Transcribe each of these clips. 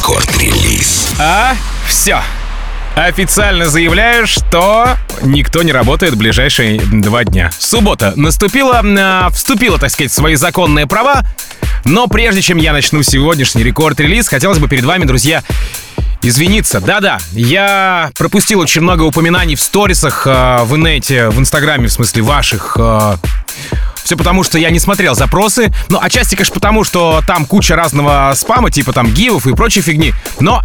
Рекорд-релиз. А, все. Официально заявляю, что никто не работает в ближайшие два дня. Суббота наступила, э, вступила, так сказать, в свои законные права. Но прежде чем я начну сегодняшний рекорд-релиз, хотелось бы перед вами, друзья, извиниться. Да-да, я пропустил очень много упоминаний в сторисах, э, в инете, в инстаграме, в смысле ваших. Э, все потому, что я не смотрел запросы. Ну, отчасти, конечно, потому, что там куча разного спама, типа там гивов и прочей фигни. Но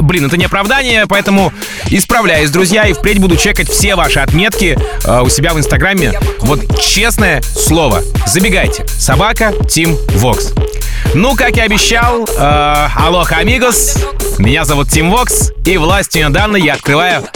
Блин, это не оправдание, поэтому исправляюсь, друзья, и впредь буду чекать все ваши отметки э, у себя в Инстаграме. Вот честное слово. Забегайте. Собака Tim Vox. Ну, как и обещал, э, aloha, amigos. Меня зовут Tim Vox, и властью данной я открываю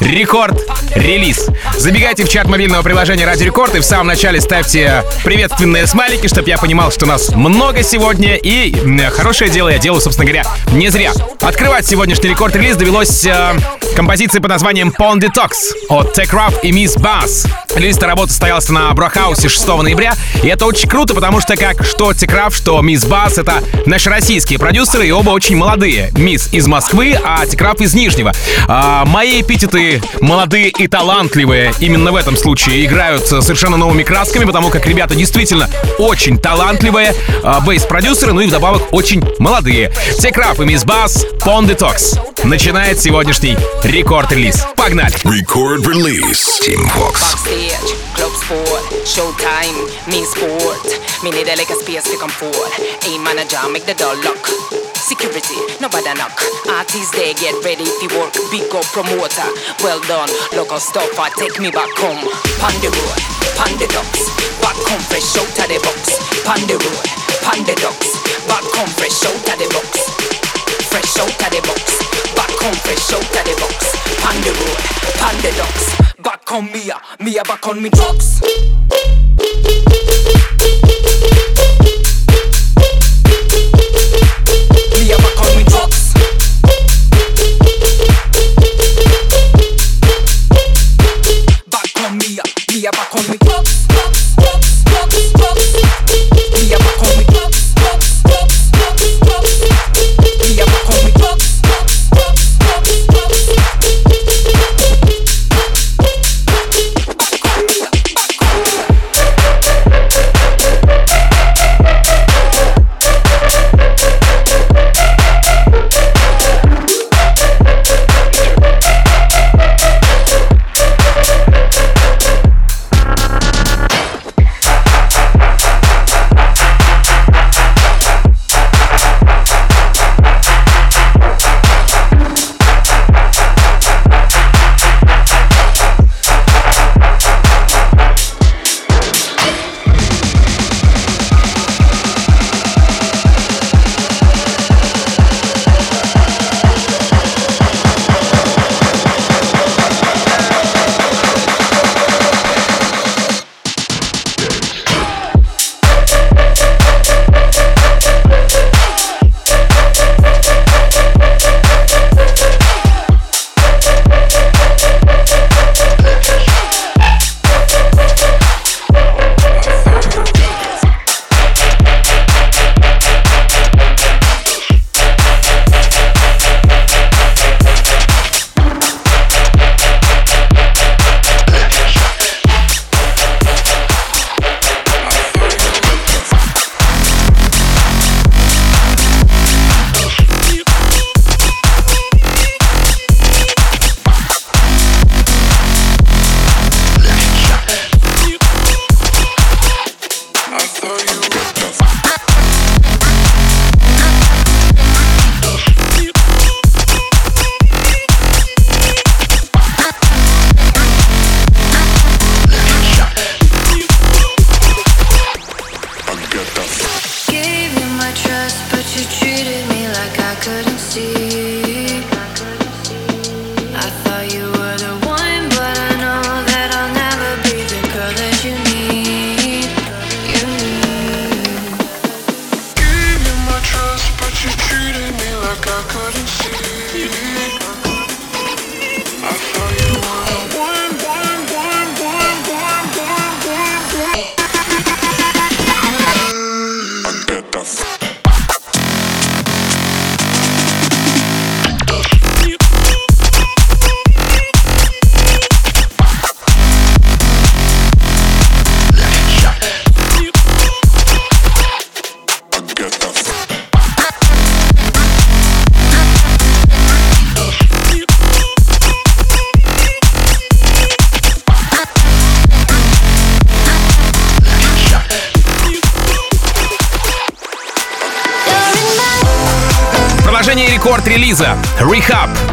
Record Release. Забегайте в чат мобильного приложения Радио Рекорд и в самом начале ставьте приветственные смайлики, чтобы я понимал, что нас много сегодня. И хорошее дело я делаю, собственно говоря, не зря. Открывать сегодняшний рекорд-релиз довелось э, композиции под названием Pond Detox от Tech Rap и Miss Bass. Релиз работы состоялся на Брохаусе 6 ноября, и это очень круто, потому что как что Tech Rap, что Miss Bass — это наши российские продюсеры, и оба очень молодые. Мисс из Москвы, а Tech Rap из Нижнего. А, мои эпитеты молодые и талантливые именно в этом случае играют совершенно новыми красками, потому как ребята действительно очень талантливые, э, бейс-продюсеры, ну и вдобавок очень молодые. Текраф и Мисс Бас, Pond Detox. Начинает сегодняшний рекорд-релиз. Погнали! Рекорд-релиз. Team Fox. Backstage, club sport, showtime, me sport. Me need a like a space to come forward. A manager, make the door lock. Security, nobody knock. Artists they get ready to work. Big up promoter, well done. Local stopper, take me back home. Pon the road, pon the docks. Back home fresh out of the box. Pon the road, pon the docks. Back home fresh out of the box. Out of the box. Back home fresh out of the box. Pon the road, pon the docks. Back on me, me back on me drugs.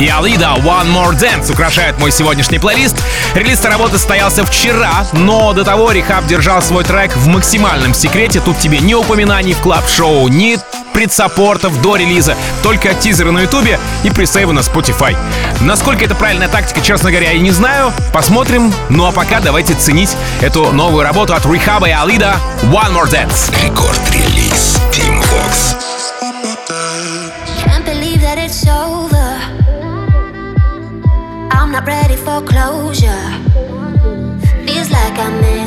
И Alida One More Dance украшают мой сегодняшний плейлист. Релиз работы состоялся вчера, но до того Rehab держал свой трек в максимальном секрете. Тут тебе ни упоминаний в клаб-шоу, ни предсаппортов до релиза, только тизеры на ютубе и пресейвы на Spotify. Насколько это правильная тактика, честно говоря, я не знаю. Посмотрим. Ну а пока давайте ценить эту новую работу от Rehab и Alida One More Dance. Рекорд-релиз Team not ready for closure. Feels like I'm missing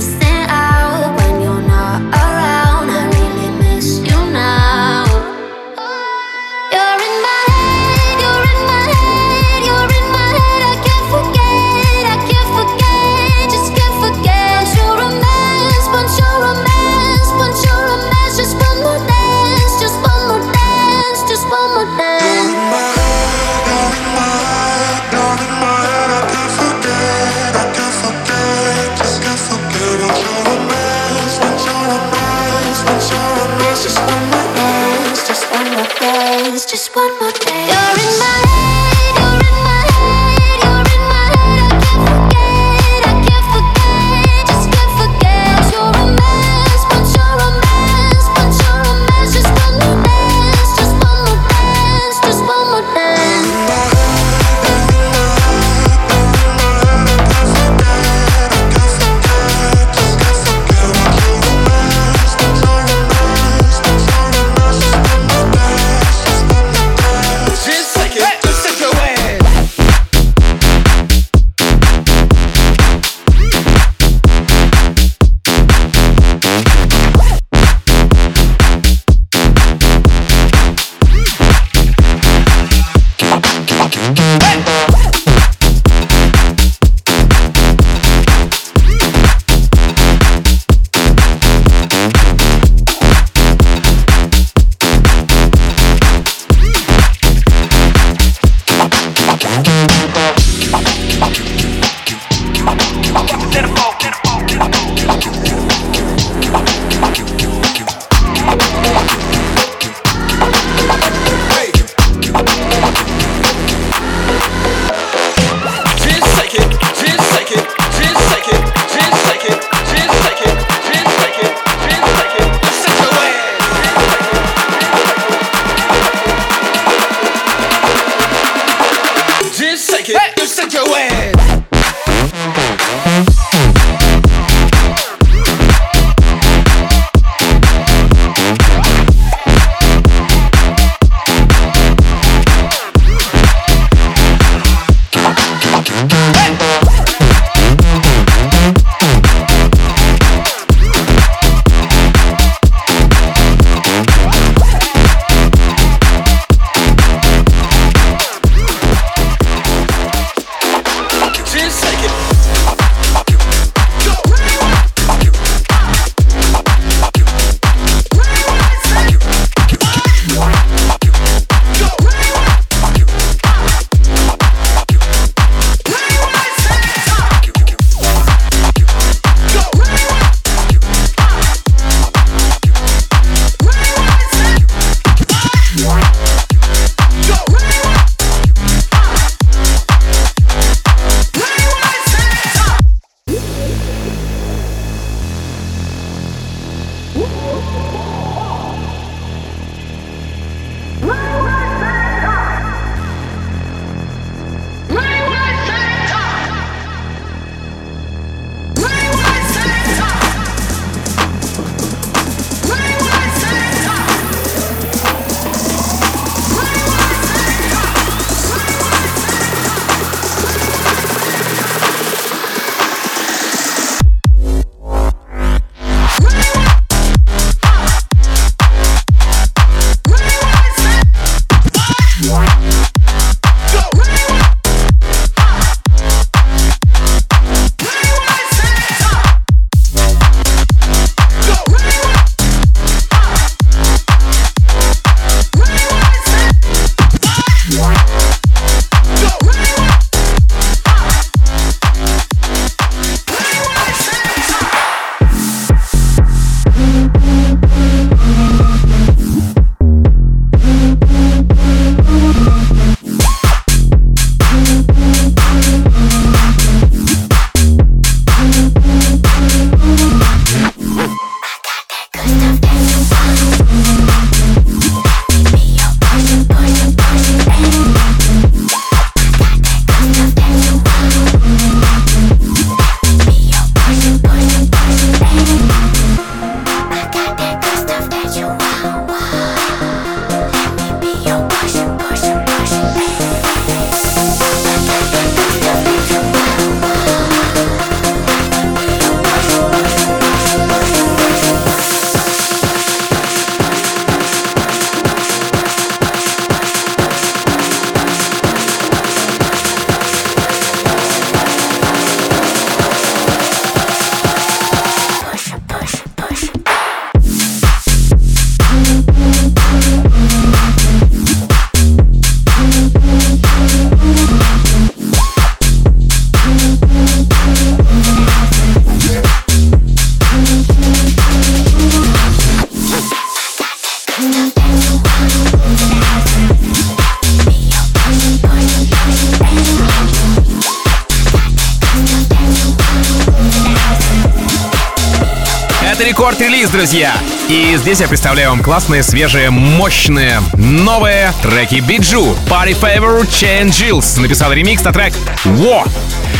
друзья. И здесь я представляю вам классные, свежие, мощные, новые треки Биджу. Party Favor Chain Jills написал ремикс на трек Во.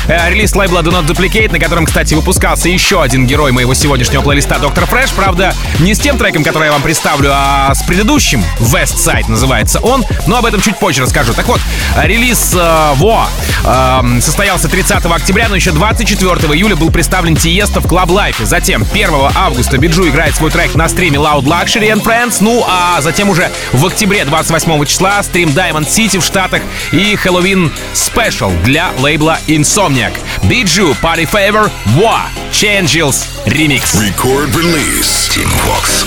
Э, релиз лейбла Do Not Duplicate, на котором, кстати, выпускался еще один герой моего сегодняшнего плейлиста Доктор Фреш. Правда, не с тем треком, который я вам представлю, а с предыдущим. West Side называется он. Но об этом чуть позже расскажу. Так вот, релиз э, Во э, состоялся 30 октября, но еще 24 июля был представлен Тиеста в Club Life. Затем 1 августа Биджу играет свой трек на стриме Loud Luxury and Friends. Ну, а затем уже в октябре 28 числа стрим Diamond City в Штатах и Halloween Special для лейбла Insomniac. Биджу, Party Favor, Wa, Changes, Remix. Record release. Team Vox.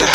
One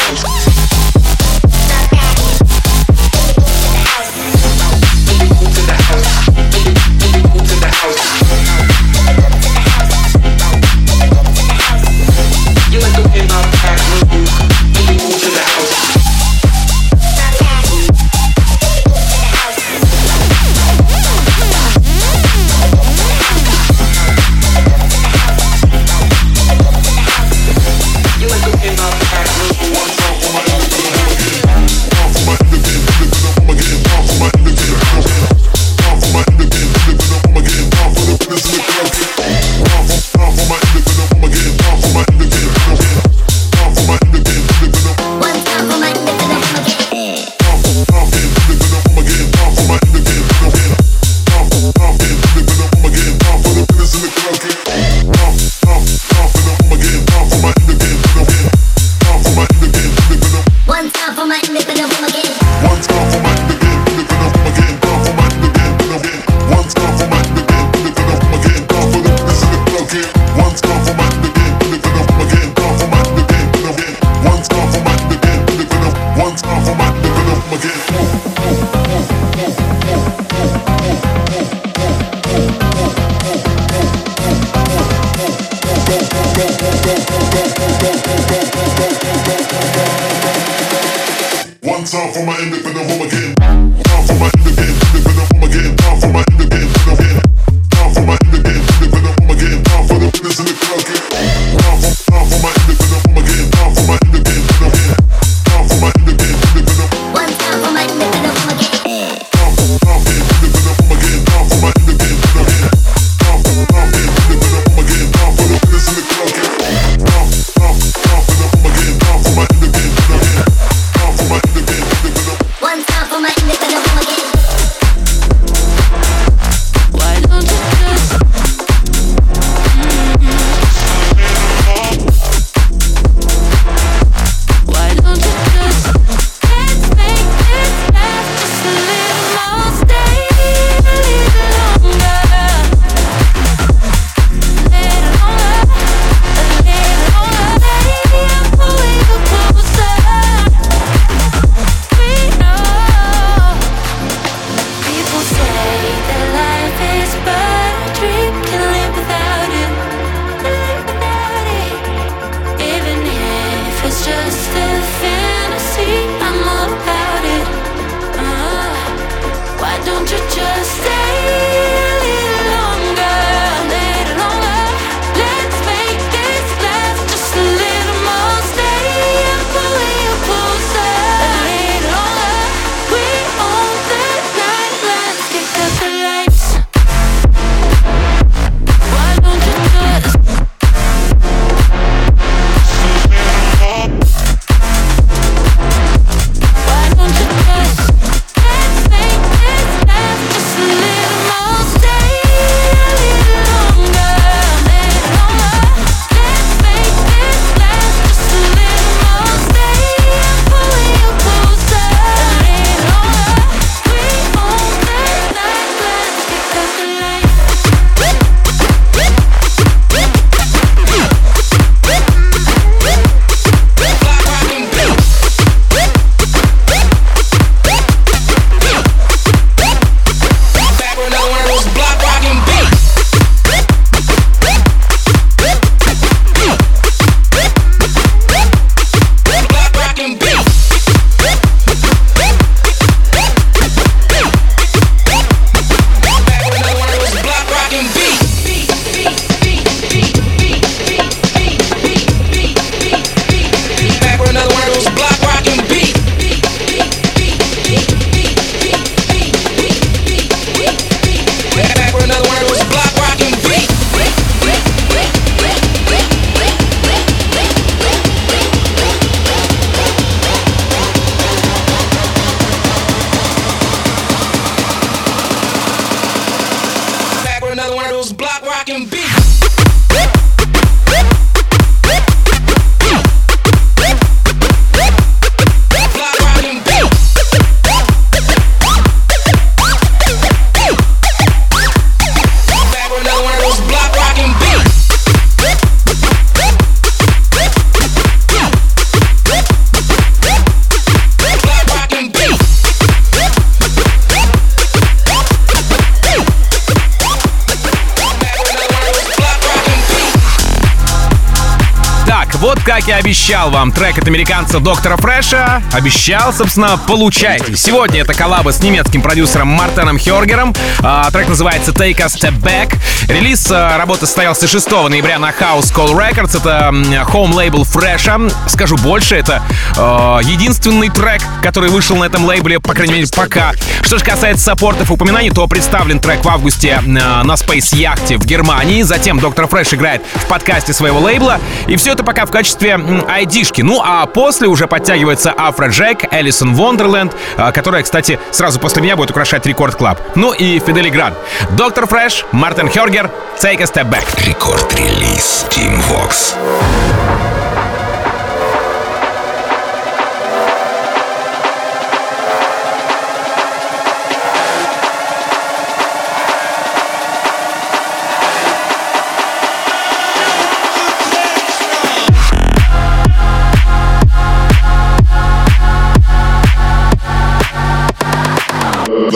обещал вам трек от американца Доктора Фреша. Обещал, собственно, получайте. Сегодня это коллаба с немецким продюсером Мартеном Хергером. А, трек называется Take a Step Back. Релиз а, работы состоялся 6 ноября на House Call Records. Это home лейбл Фреша. Скажу больше, это а, единственный трек, который вышел на этом лейбле, по крайней мере, пока. Что же касается саппортов и упоминаний, то представлен трек в августе на Space Яхте в Германии. Затем Доктор Фреш играет в подкасте своего лейбла. И все это пока в качестве айдишки. Ну а после уже подтягивается Afrojack, Alison Wonderland, которая, кстати, сразу после меня будет украшать Record Club. Ну и Fedde Le Grand. Dr. Fresch, Marten Hørger, Take a Step Back. Record Release. Tim Vox.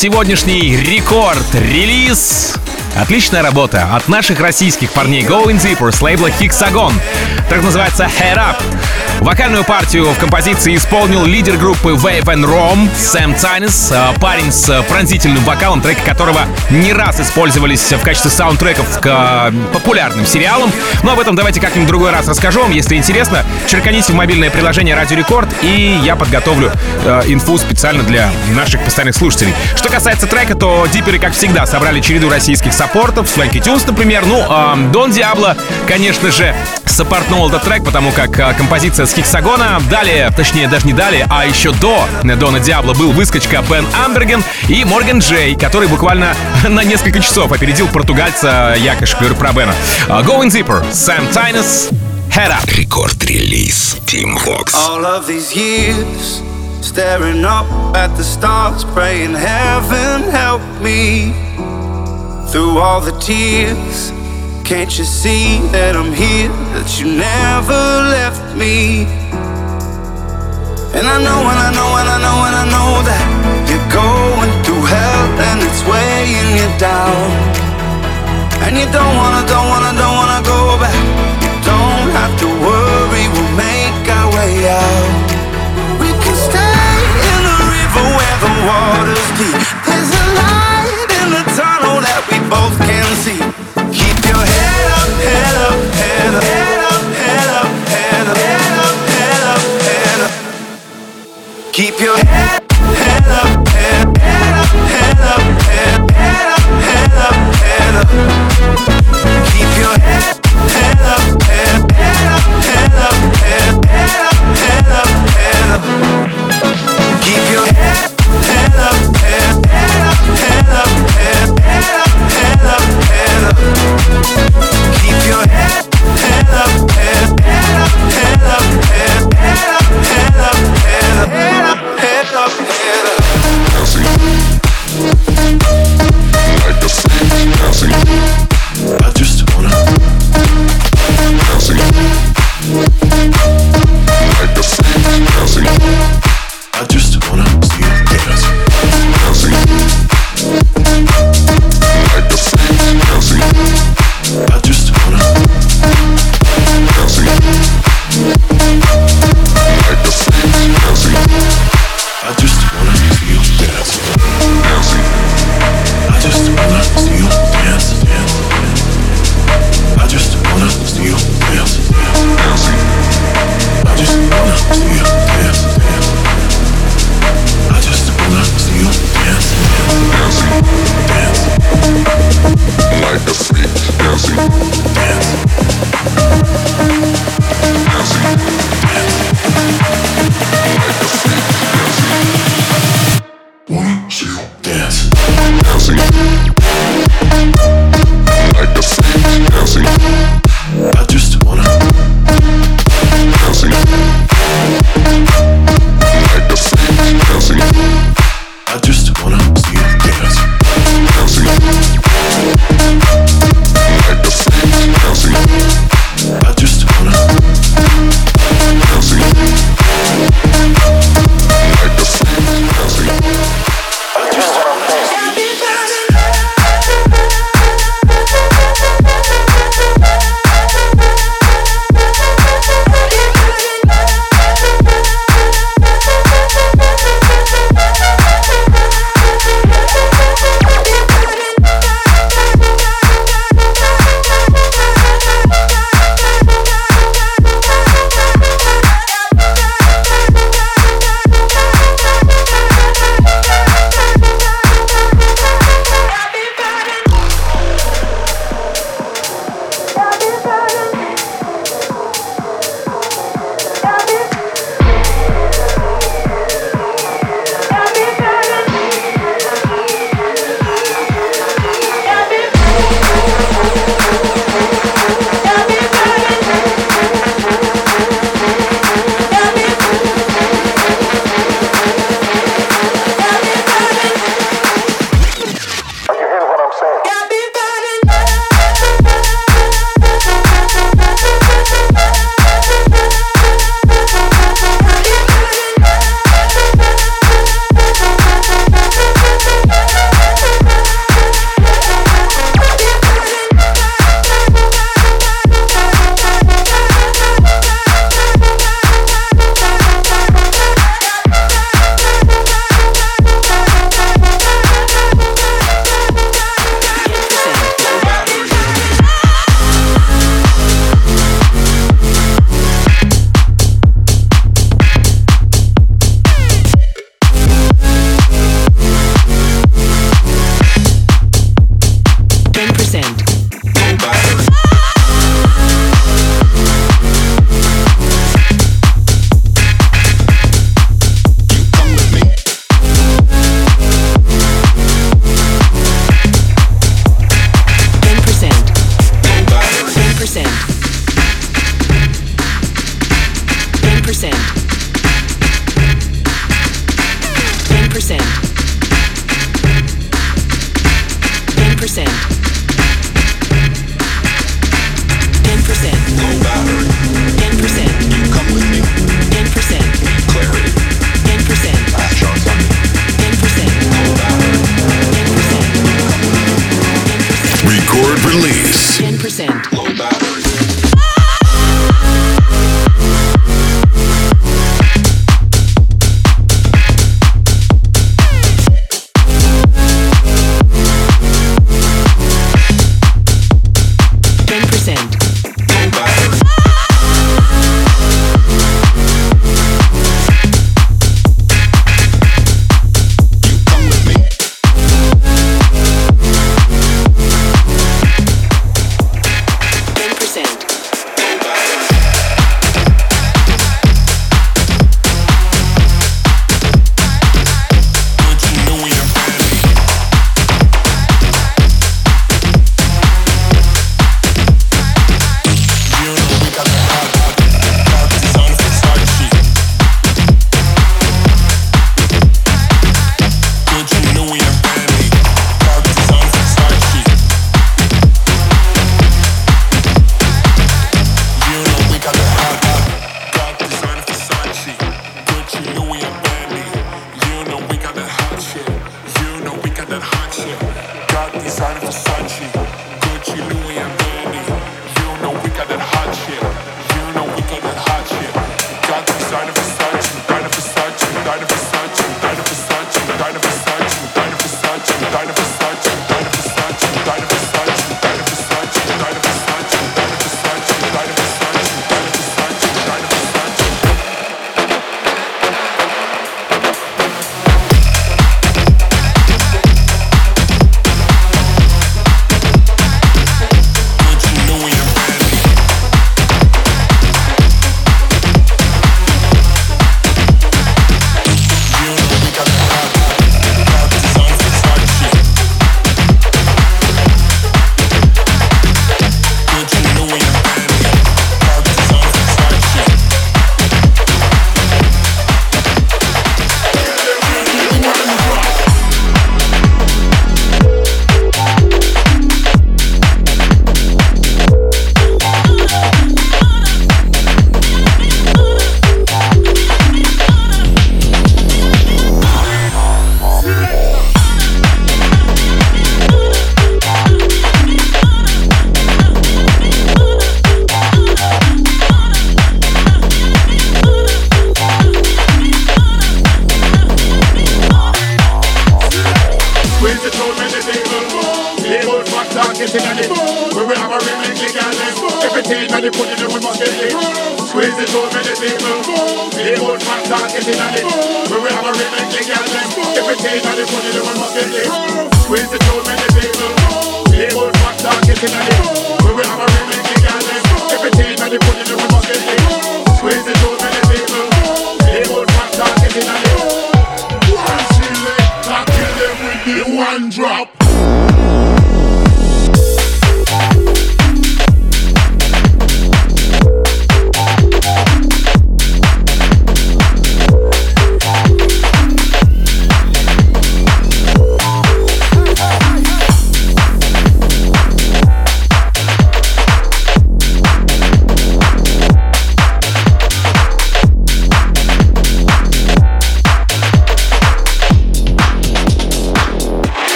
Сегодняшний рекорд-релиз. Отличная работа от наших российских парней Going Deeper с лейбла Hexagon. Так называется Head Up. Вокальную партию в композиции исполнил лидер группы Wave and Rom Сэм Тайнес, э, парень с э, пронзительным вокалом, треки которого не раз использовались в качестве саундтреков к э, популярным сериалам. Но об этом давайте как-нибудь другой раз расскажу вам, если интересно. Черканите в мобильное приложение Радио Рекорд, и я подготовлю э, инфу специально для наших постоянных слушателей. Что касается трека, то диперы, как всегда, собрали череду российских саппортов, Swanky Tunes, например. Ну, э, Дон Диабло, конечно же, саппортнул этот трек, потому как э, композиция с Хексагона. Далее, точнее, даже не далее, а еще до Дона Диабло был выскочка Бен Амберген и Морган Джей, который буквально на несколько часов опередил португальца Якош говорю про Бена. Э, Going Zipper, Сэм Тайнес, Head Up. Рекорд-релиз Team Vox. All of these years, staring up at the stars, praying heaven help me through all the tears. Can't you see that I'm here, that you never left me? And I know, and I know, and I know, and I know that you're going through hell and it's weighing you down. And you don't wanna, don't wanna, don't wanna go back. You don't have to worry, we'll make our way out. We can stay in the river where the water's deep. There's a light both can see. Keep your head up, head up, head up, head up, head up, head up, head up, head up. Keep your head, head up, head, head up, head up, head, up, head up, head up. Keep your head, head up, head, head up, head up, head up, head up, head up. love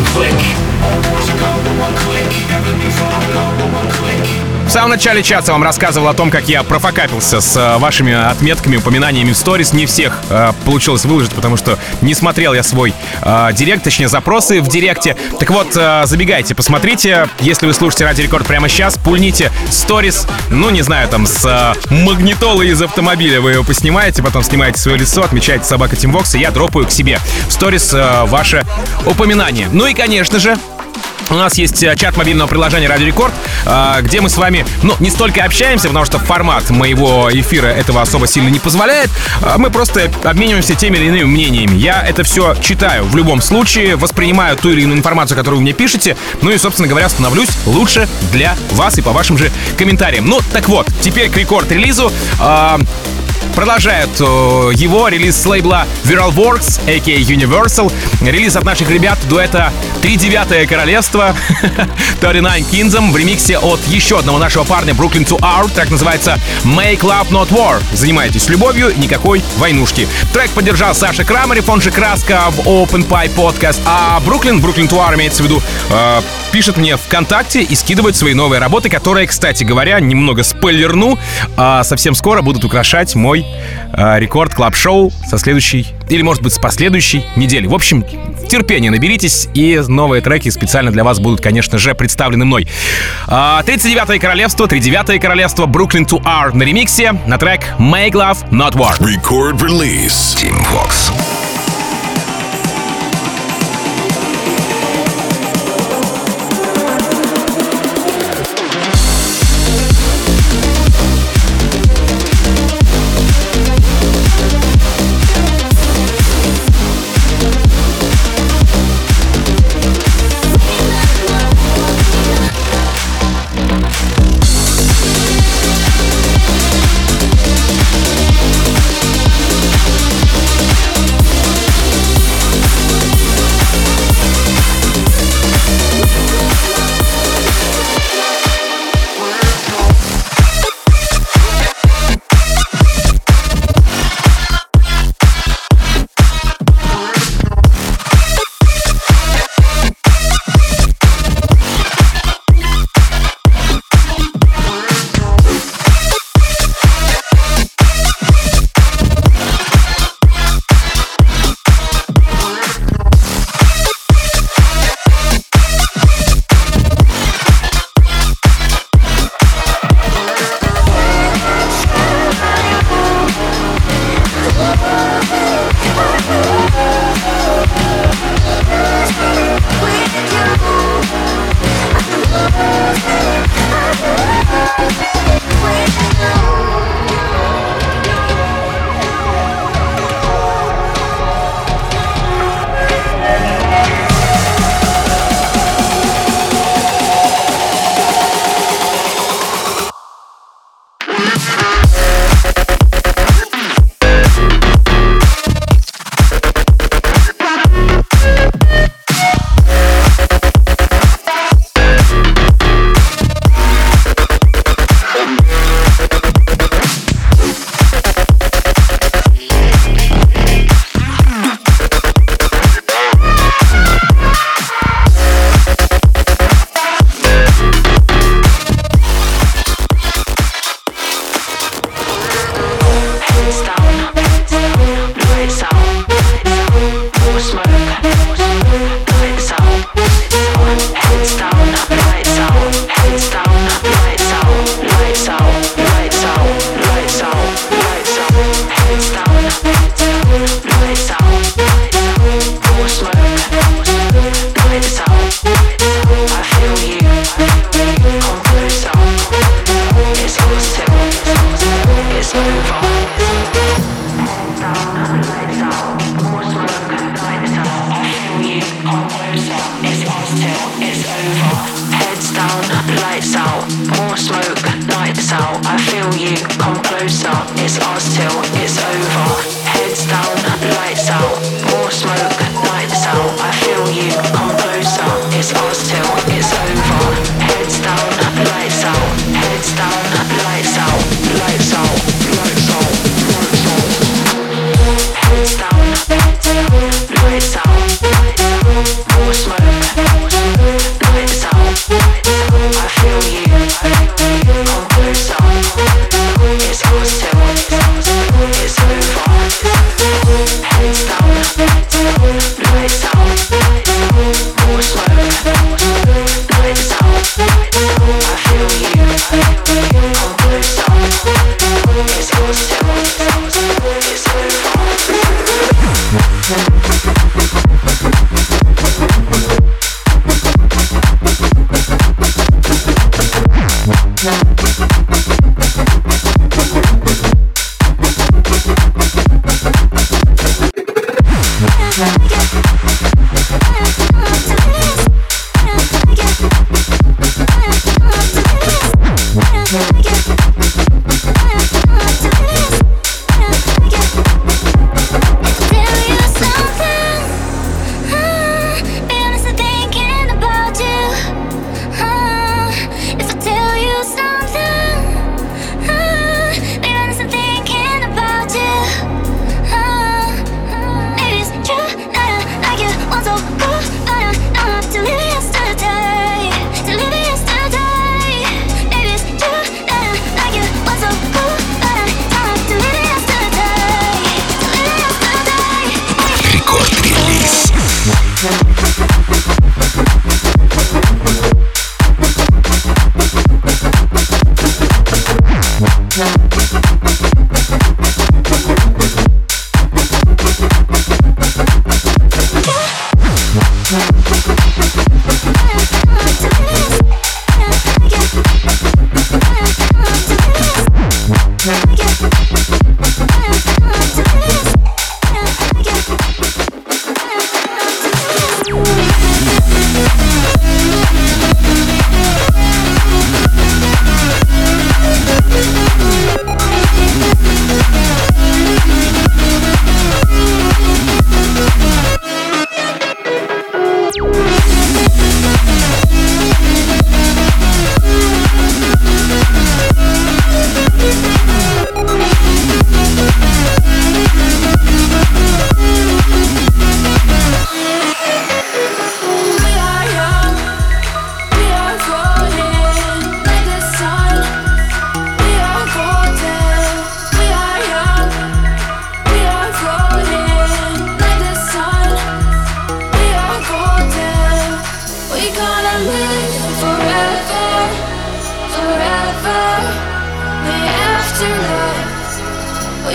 one click. В самом начале часа вам рассказывал о том, как я профокапился с э, вашими отметками, упоминаниями в сторис. Не всех э, получилось выложить, потому что не смотрел я свой э, директ, точнее запросы в директе. Так вот, э, забегайте, посмотрите. Если вы слушаете Радио Рекорд прямо сейчас, пульните сторис, ну, не знаю, там, с э, магнитолы из автомобиля вы его поснимаете, потом снимаете свое лицо, отмечаете собака Тимвокс, и я дропаю к себе в сторис э, ваше упоминание. Ну и, конечно же, у нас есть э, чат мобильного приложения Радио Рекорд, э, где мы с вами, ну, не столько общаемся, потому что формат моего эфира этого особо сильно не позволяет. а Мы просто обмениваемся теми или иными мнениями. Я это все читаю в любом случае, воспринимаю ту или иную информацию, которую вы мне пишете, ну и, собственно говоря, становлюсь лучше для вас и по вашим же комментариям. Ну, так вот, теперь к рекорд-релизу. Э, Продолжает э, его релиз с лейбла Viral Works, a.k.a. Universal. Релиз от наших ребят дуэта «Три девятое королевство» 39 Kingdom в ремиксе от еще одного нашего парня Brooklyn to Out. Трек называется Make Love Not War. Занимайтесь любовью, никакой войнушки. Трек поддержал Саша Крамарев, он же Краска в Open Pie Podcast. А Brooklyn, Brooklyn to имеется в виду, э, пишет мне ВКонтакте и скидывает свои новые работы, которые, кстати говоря, немного спойлерну, а совсем скоро будут украшать мой рекорд клаб шоу со следующей, или может быть с последующей недели. В общем, терпение наберитесь, и новые треки специально для вас будут, конечно же, представлены мной. А, 39-е королевство, 39-е королевство, Brooklyn to R на ремиксе, на трек Make Love Not War. Record release. Team Vox.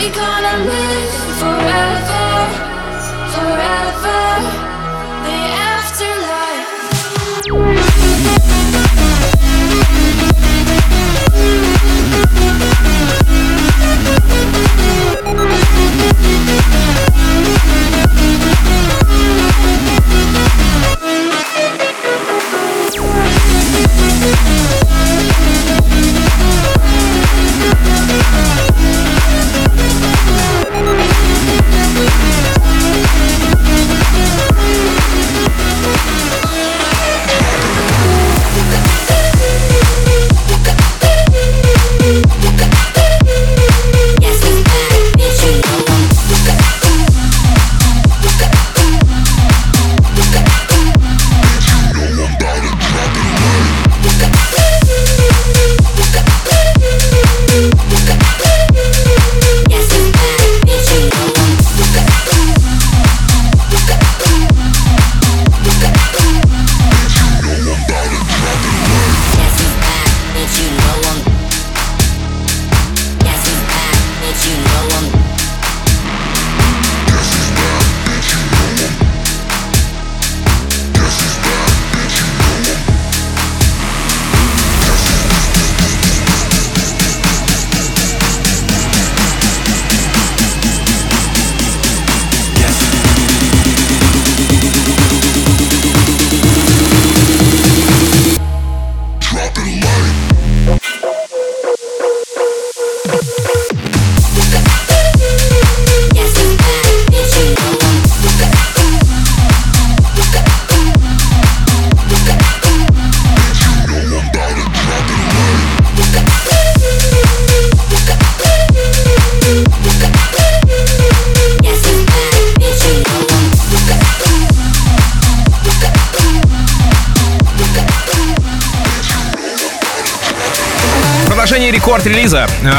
We gonna live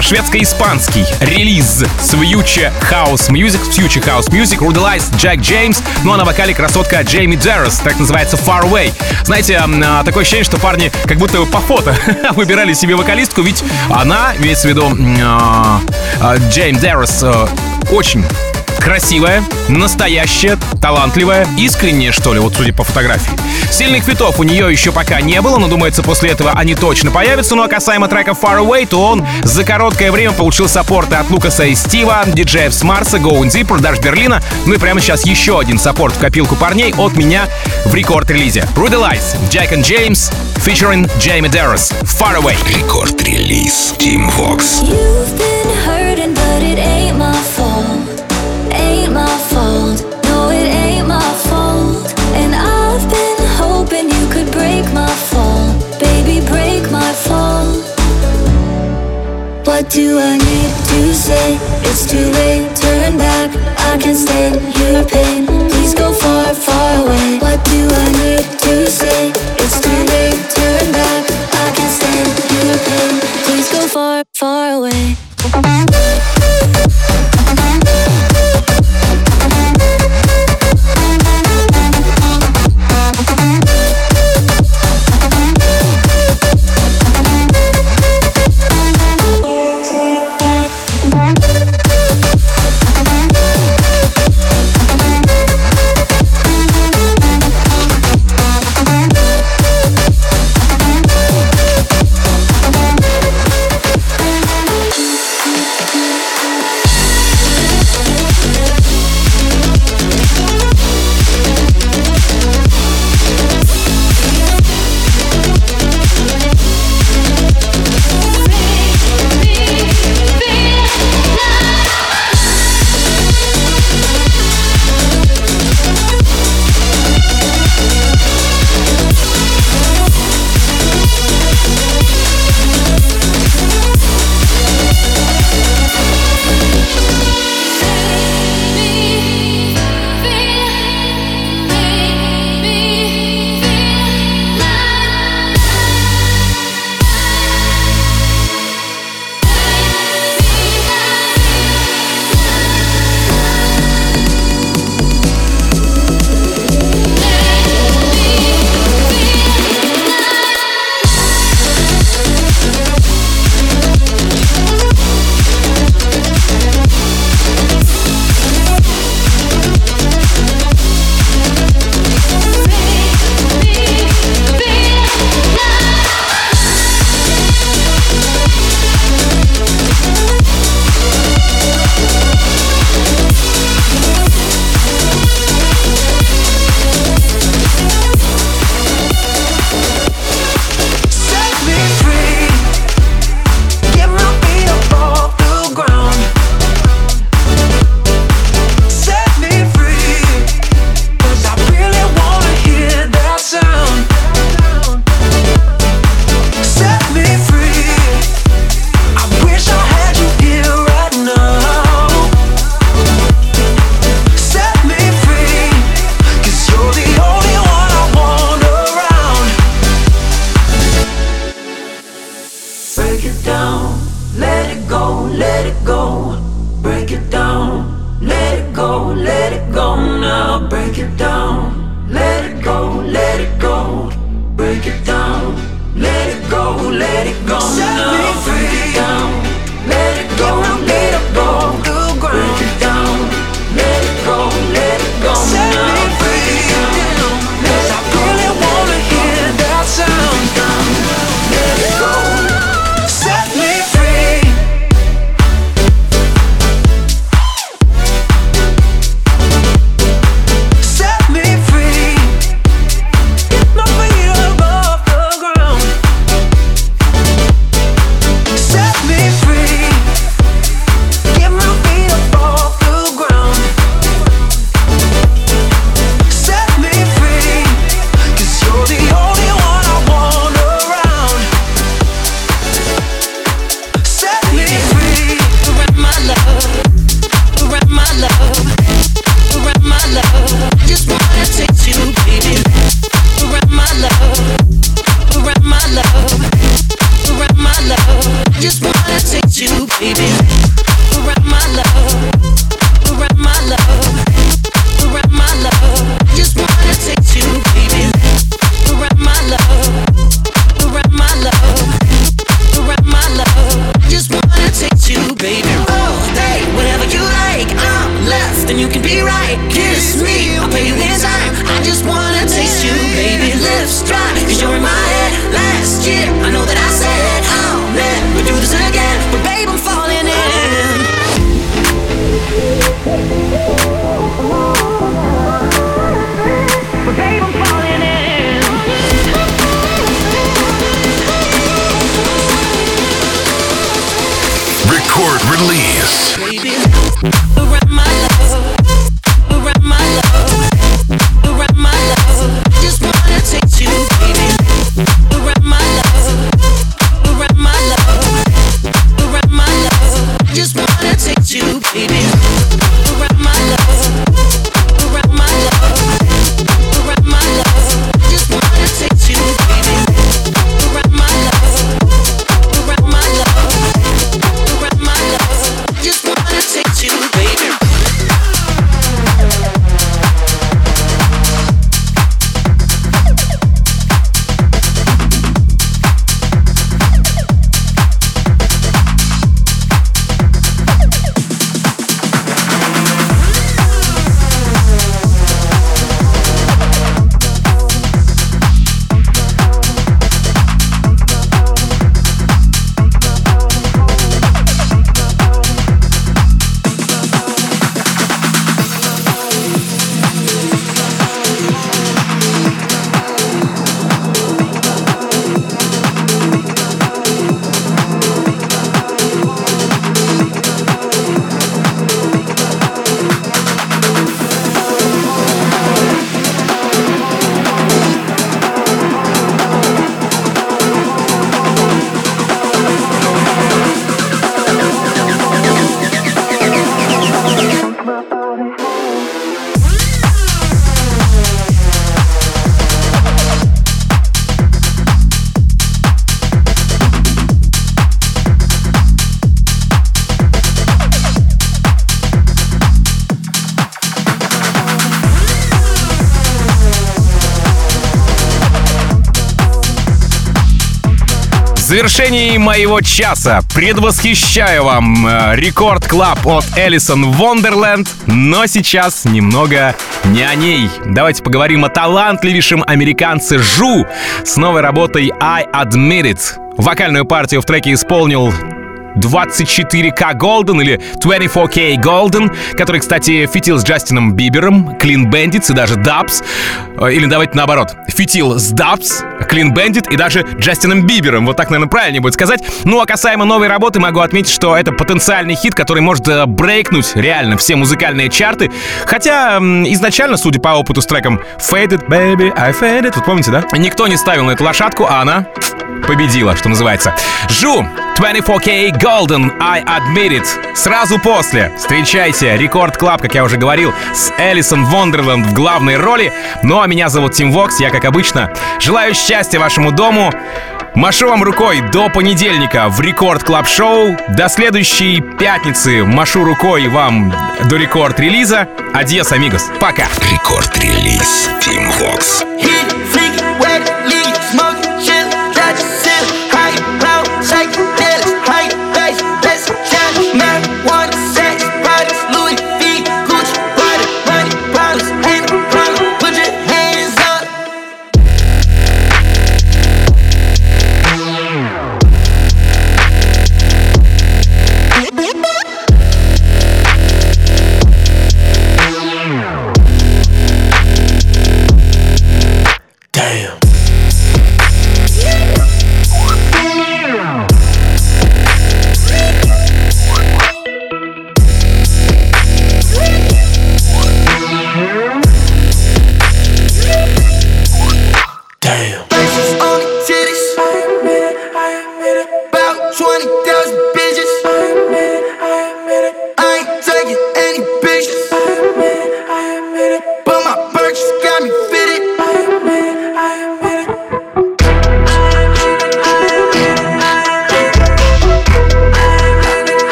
Шведско-испанский релиз с Future House Music, Future House Music, Rudelize Джек Джеймс, ну а на вокале красотка Джейми Джеррис, так называется Far Away. Знаете, а, такое ощущение, что парни как будто по фото выбирали себе вокалистку, ведь она, имеется в виду а, Джейм Джеррис, э, очень красивая, настоящая, талантливая, искренняя, что ли, вот судя по фотографии. Сильных фитов у нее еще пока не было, но думается, после этого они точно появятся. Ну а касаемо трека Far Away, то он за короткое время получил саппорты от Лукаса и Стива, диджеев с Марса, Going Deeper, даже Берлина. Ну и прямо сейчас еще один саппорт в копилку парней от меня в рекорд-релизе. Rudy Lights, Jack and James, featuring Jamie Darris, Far Away. Рекорд-релиз Team Vox. You've been What do I need to say? It's too late, turn back. I can't stand your pain. Please go far, far away. What do I need to say? It's too late, turn back. I can't stand your pain. Please go far, far away. Завершении моего часа предвосхищаю вам э, рекорд клаб от Элисон Вондерленд, но сейчас немного не о ней. Давайте поговорим о талантливейшем американце Жу с новой работой I Admit It. Вокальную партию в треке исполнил 24K Golden или 24K Golden, который, кстати, фитил с Джастином Бибером, Clean Bandits и даже Dubs. Э, Или давайте наоборот. Фитил с Dubs, Clean Bandit и даже Джастином Бибером. Вот так, наверное, правильнее будет сказать. Ну, а касаемо новой работы, могу отметить, что это потенциальный хит, который может э, брейкнуть реально все музыкальные чарты. Хотя изначально, судя по опыту с треком Faded, Baby, I Faded, вот помните, да? Никто не ставил на эту лошадку, а она победила, что называется. ZHU, 24kGoldn, I Admit It. Сразу после встречайте Record Club, как я уже говорил, с Alison Wonderland в главной роли. Ну а меня зовут Tim Vox, я как обычно желаю счастья вашему дому. Машу вам рукой до понедельника в Record Club Show. До следующей пятницы машу рукой вам до Record Release'а. Adiós, amigos. Пока. Record Release. Tim Vox.